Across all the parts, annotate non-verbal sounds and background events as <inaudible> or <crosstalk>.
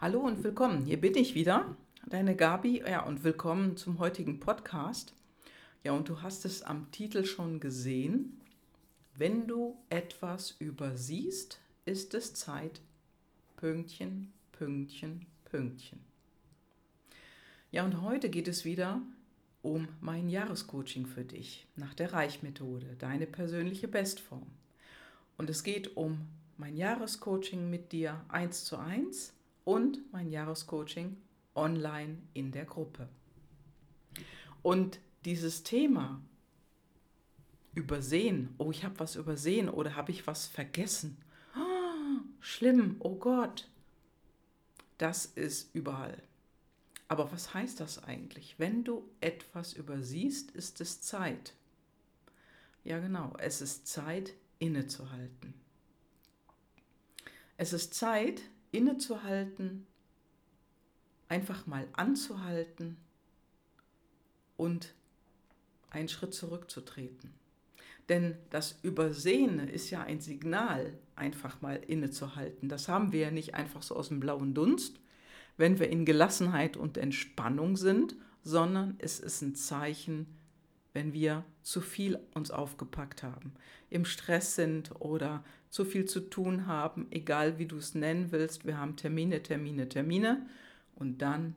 Hallo und willkommen. Hier bin ich wieder, deine Gabi. Ja, und willkommen zum heutigen Podcast. Ja, und du hast es am Titel schon gesehen. Wenn du etwas übersiehst, ist es Zeit. Pünktchen, Pünktchen, Pünktchen. Ja, und heute geht es wieder um mein Jahrescoaching für dich nach der Reichmethode, deine persönliche Bestform. Und es geht um mein Jahrescoaching mit dir eins zu eins und mein Jahrescoaching online in der Gruppe. Und dieses Thema übersehen, oh, ich habe was übersehen oder habe ich was vergessen. Oh, schlimm, oh Gott. Das ist überall. Aber was heißt das eigentlich? Wenn du etwas übersiehst, ist es Zeit. Ja genau, es ist Zeit, innezuhalten. Es ist Zeit, innezuhalten, einfach mal anzuhalten und einen Schritt zurückzutreten. Denn das Übersehene ist ja ein Signal, einfach mal innezuhalten. Das haben wir ja nicht einfach so aus dem blauen Dunst, wenn wir in Gelassenheit und Entspannung sind, sondern es ist ein Zeichen, wenn wir zu viel uns aufgepackt haben, im Stress sind oder zu viel zu tun haben, egal wie du es nennen willst. Wir haben Termine, Termine, Termine und dann,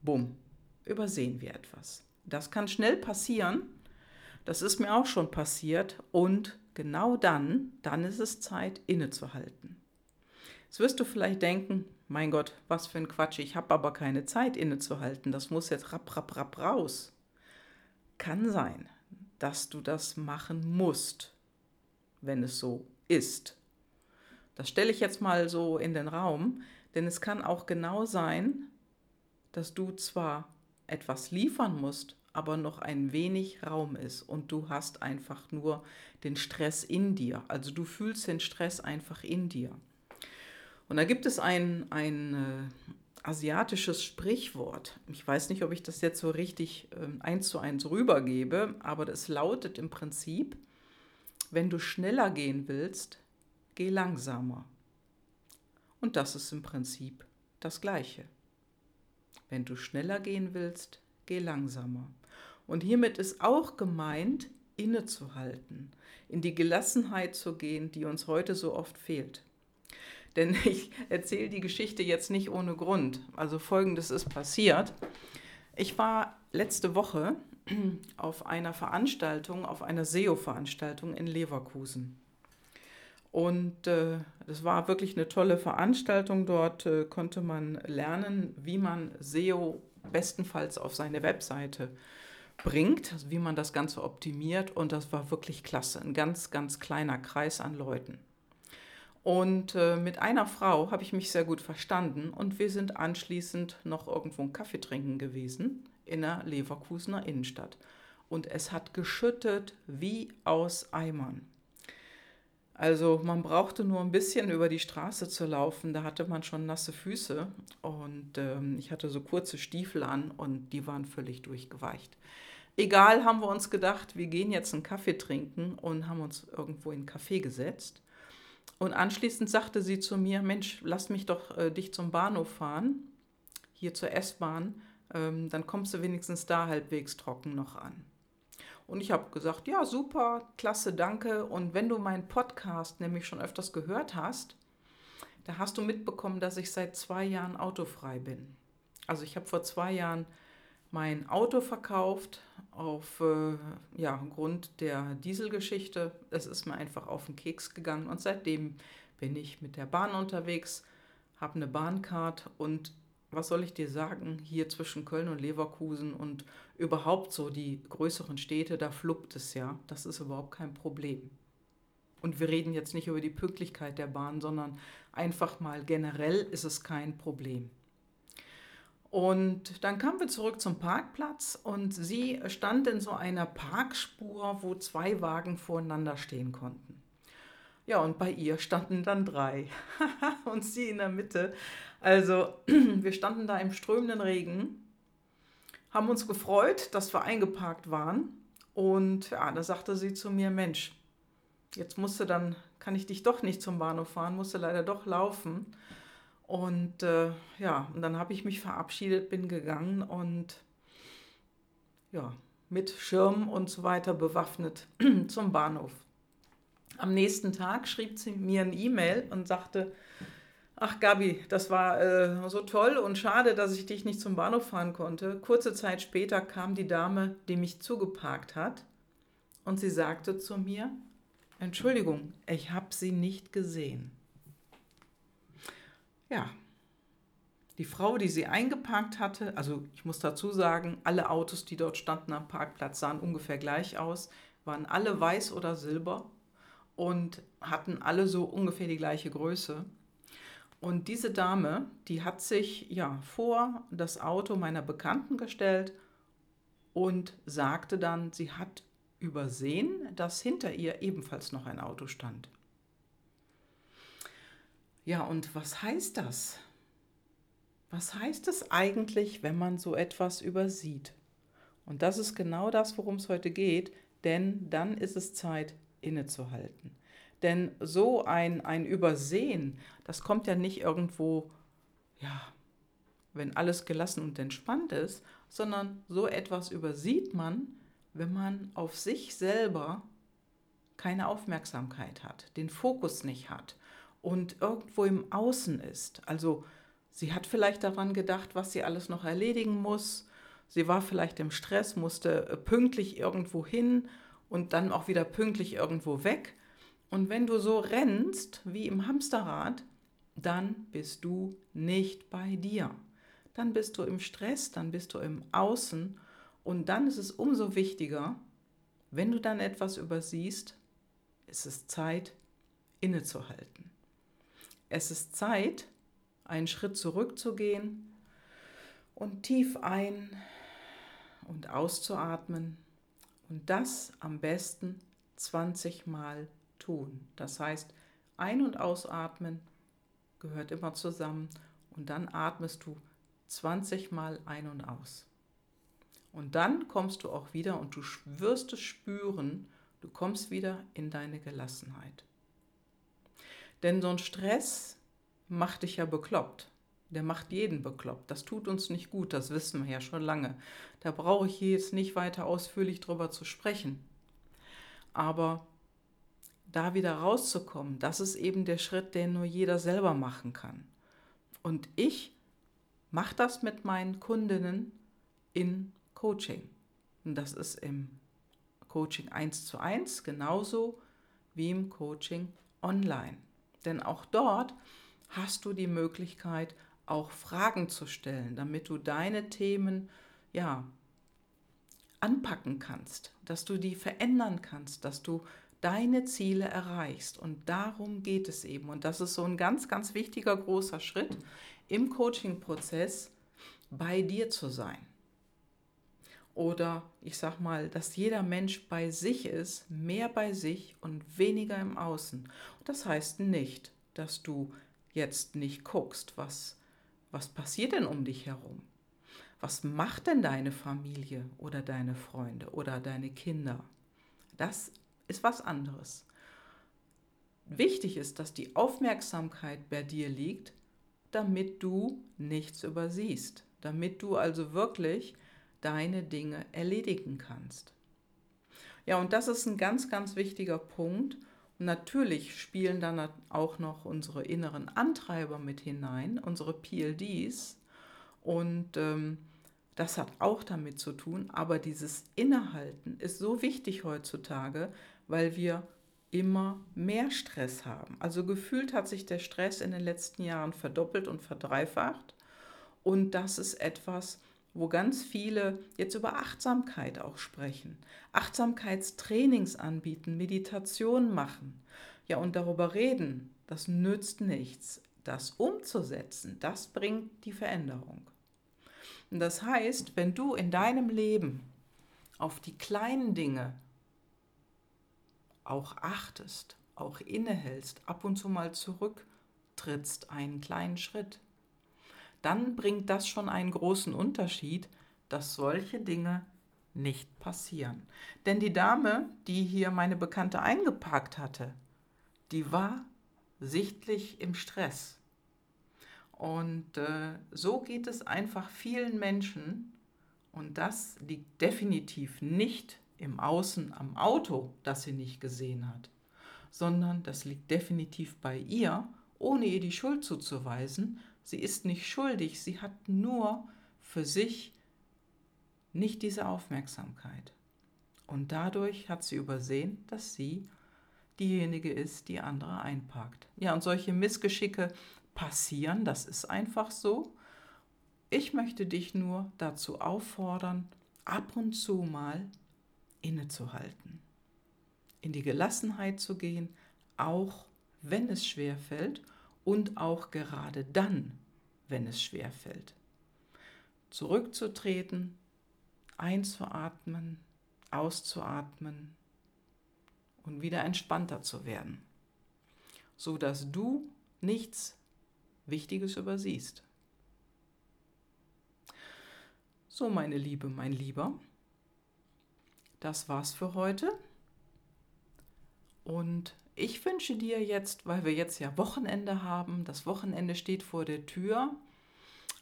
bumm, übersehen wir etwas. Das kann schnell passieren. Das ist mir auch schon passiert und genau dann, dann ist es Zeit innezuhalten. Jetzt wirst du vielleicht denken, mein Gott, was für ein Quatsch, ich habe aber keine Zeit innezuhalten, das muss jetzt rapp, rapp, rapp raus. Kann sein, dass du das machen musst, wenn es so ist. Das stelle ich jetzt mal so in den Raum, denn es kann auch genau sein, dass du zwar etwas liefern musst, aber noch ein wenig Raum ist und du hast einfach nur den Stress in dir. Also du fühlst den Stress einfach in dir. Und da gibt es ein, ein äh, asiatisches Sprichwort. Ich weiß nicht, ob ich das jetzt so richtig äh, eins zu eins rübergebe, aber das lautet im Prinzip, wenn du schneller gehen willst, geh langsamer. Und das ist im Prinzip das Gleiche. Wenn du schneller gehen willst, geh langsamer. Und hiermit ist auch gemeint, innezuhalten, in die Gelassenheit zu gehen, die uns heute so oft fehlt. Denn <laughs> ich erzähle die Geschichte jetzt nicht ohne Grund. Also folgendes ist passiert. Ich war letzte Woche <clears throat> auf einer Veranstaltung, auf einer SEO-Veranstaltung in Leverkusen. Und äh, das war wirklich eine tolle Veranstaltung. Dort äh, konnte man lernen, wie man SEO bestenfalls auf seine Webseite bringt, also wie man das Ganze optimiert. Und das war wirklich klasse. Ein ganz, ganz kleiner Kreis an Leuten. Und äh, mit einer Frau habe ich mich sehr gut verstanden und wir sind anschließend noch irgendwo einen Kaffee trinken gewesen in der Leverkusener Innenstadt. Und es hat geschüttet wie aus Eimern. Also man brauchte nur ein bisschen über die Straße zu laufen, da hatte man schon nasse Füße und ähm, ich hatte so kurze Stiefel an und die waren völlig durchgeweicht. Egal, haben wir uns gedacht, wir gehen jetzt einen Kaffee trinken und haben uns irgendwo in einen Café gesetzt. Und anschließend sagte sie zu mir, Mensch, lass mich doch äh, dich zum Bahnhof fahren, hier zur S-Bahn, ähm, dann kommst du wenigstens da halbwegs trocken noch an. Und ich habe gesagt, ja, super, klasse, danke. Und wenn du meinen Podcast nämlich schon öfters gehört hast, da hast du mitbekommen, dass ich seit zwei Jahren autofrei bin. Also ich habe vor zwei Jahren mein Auto verkauft auf äh, ja, der Dieselgeschichte. Es ist mir einfach auf den Keks gegangen und seitdem bin ich mit der Bahn unterwegs, habe eine Bahncard und was soll ich dir sagen, hier zwischen Köln und Leverkusen und überhaupt so die größeren Städte, da fluppt es ja. Das ist überhaupt kein Problem. Und wir reden jetzt nicht über die Pünktlichkeit der Bahn, sondern einfach mal generell ist es kein Problem. Und dann kamen wir zurück zum Parkplatz und sie stand in so einer Parkspur, wo zwei Wagen voreinander stehen konnten. Ja, und bei ihr standen dann drei <laughs> und sie in der Mitte. Also <clears throat> wir standen da im strömenden Regen, haben uns gefreut, dass wir eingeparkt waren. Und ja, da sagte sie zu mir, Mensch, jetzt musste dann, kann ich dich doch nicht zum Bahnhof fahren, musste leider doch laufen. Und äh, ja, und dann habe ich mich verabschiedet, bin gegangen und ja, mit Schirm und so weiter bewaffnet <clears throat> zum Bahnhof. Am nächsten Tag schrieb sie mir ein E-Mail und sagte, ach Gabi, das war äh, so toll und schade, dass ich dich nicht zum Bahnhof fahren konnte. Kurze Zeit später kam die Dame, die mich zugeparkt hat und sie sagte zu mir, Entschuldigung, ich habe sie nicht gesehen. Ja, die Frau, die sie eingeparkt hatte, also ich muss dazu sagen, alle Autos, die dort standen am Parkplatz, sahen ungefähr gleich aus, waren alle weiß oder silber und hatten alle so ungefähr die gleiche Größe. Und diese Dame, die hat sich ja vor das Auto meiner Bekannten gestellt und sagte dann, sie hat übersehen, dass hinter ihr ebenfalls noch ein Auto stand. Ja, und was heißt das? Was heißt es eigentlich, wenn man so etwas übersieht? Und das ist genau das, worum es heute geht, denn dann ist es Zeit, innezuhalten. Denn so ein, ein Übersehen, das kommt ja nicht irgendwo, ja, wenn alles gelassen und entspannt ist, sondern so etwas übersieht man, wenn man auf sich selber keine Aufmerksamkeit hat, den Fokus nicht hat und irgendwo im Außen ist. Also Sie hat vielleicht daran gedacht, was sie alles noch erledigen muss. Sie war vielleicht im Stress, musste äh, pünktlich irgendwo hin und dann auch wieder pünktlich irgendwo weg. Und wenn du so rennst wie im Hamsterrad, dann bist du nicht bei dir. Dann bist du im Stress, dann bist du im Außen und dann ist es umso wichtiger, wenn du dann etwas übersiehst, ist es Zeit, innezuhalten. Es ist Zeit, einen Schritt zurückzugehen und tief ein und auszuatmen und das am besten 20 Mal tun. Das heißt, ein- und ausatmen gehört immer zusammen und dann atmest du 20 Mal ein und aus. Und dann kommst du auch wieder und du wirst es spüren, du kommst wieder in deine Gelassenheit. Denn so ein Stress macht dich ja bekloppt. Der macht jeden bekloppt. Das tut uns nicht gut, das wissen wir ja schon lange. Da brauche ich hier jetzt nicht weiter ausführlich drüber zu sprechen. Aber da wieder rauszukommen, das ist eben der Schritt, den nur jeder selber machen kann. Und ich mache das mit meinen Kundinnen in Coaching. Und das ist im Coaching 1 zu 1 genauso wie im Coaching online. Denn auch dort hast du die Möglichkeit, auch Fragen zu stellen, damit du deine Themen ja anpacken kannst, dass du die verändern kannst, dass du deine Ziele erreichst. Und darum geht es eben. Und das ist so ein ganz, ganz wichtiger, großer Schritt im Coaching-Prozess, bei dir zu sein. Oder ich sag mal, dass jeder Mensch bei sich ist, mehr bei sich und weniger im Außen. Das heißt nicht, dass du jetzt nicht guckst, was, was passiert denn um dich herum? Was macht denn deine Familie oder deine Freunde oder deine Kinder? Das ist was anderes. Wichtig ist, dass die Aufmerksamkeit bei dir liegt, damit du nichts übersiehst, damit du also wirklich deine Dinge erledigen kannst. Ja, und das ist ein ganz, ganz wichtiger Punkt. Natürlich spielen dann auch noch unsere inneren Antreiber mit hinein, unsere PLDs. Und ähm, das hat auch damit zu tun. Aber dieses Innehalten ist so wichtig heutzutage, weil wir immer mehr Stress haben. Also gefühlt hat sich der Stress in den letzten Jahren verdoppelt und verdreifacht. Und das ist etwas, wo ganz viele jetzt über Achtsamkeit auch sprechen, Achtsamkeitstrainings anbieten, Meditation machen. Ja, und darüber reden, das nützt nichts. Das umzusetzen, das bringt die Veränderung. Und das heißt, wenn du in deinem Leben auf die kleinen Dinge auch achtest, auch innehältst, ab und zu mal zurücktrittst, einen kleinen Schritt, dann bringt das schon einen großen Unterschied, dass solche Dinge nicht passieren. Denn die Dame, die hier meine Bekannte eingeparkt hatte, die war sichtlich im Stress. Und äh, so geht es einfach vielen Menschen. Und das liegt definitiv nicht im Außen am Auto, das sie nicht gesehen hat, sondern das liegt definitiv bei ihr, ohne ihr die Schuld zuzuweisen. Sie ist nicht schuldig, sie hat nur für sich nicht diese Aufmerksamkeit. Und dadurch hat sie übersehen, dass sie diejenige ist, die andere einparkt. Ja, und solche Missgeschicke passieren, das ist einfach so. Ich möchte dich nur dazu auffordern, ab und zu mal innezuhalten, in die Gelassenheit zu gehen, auch wenn es schwer fällt und auch gerade dann, wenn es schwer fällt. Zurückzutreten, einzuatmen, auszuatmen und wieder entspannter zu werden, so dass du nichts Wichtiges übersiehst. So, meine Liebe, mein Lieber, das war's für heute. Und ich wünsche dir jetzt, weil wir jetzt ja Wochenende haben, das Wochenende steht vor der Tür,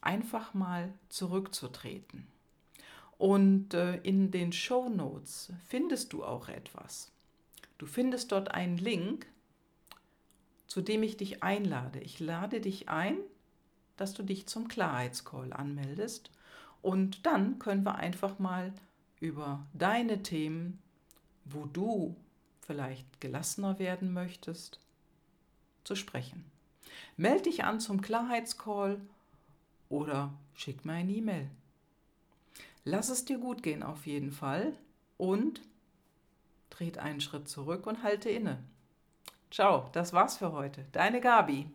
einfach mal zurückzutreten. Und äh, in den Show Notes findest du auch etwas. Du findest dort einen Link, zu dem ich dich einlade. Ich lade dich ein, dass du dich zum Klarheitscall anmeldest und dann können wir einfach mal über deine Themen, wo du vielleicht gelassener werden möchtest, zu sprechen. Meld dich an zum Klarheitscall oder schick mir eine E-Mail. Lass es dir gut gehen auf jeden Fall und dreht einen Schritt zurück und halte inne. Ciao, das war's für heute. Deine Gabi.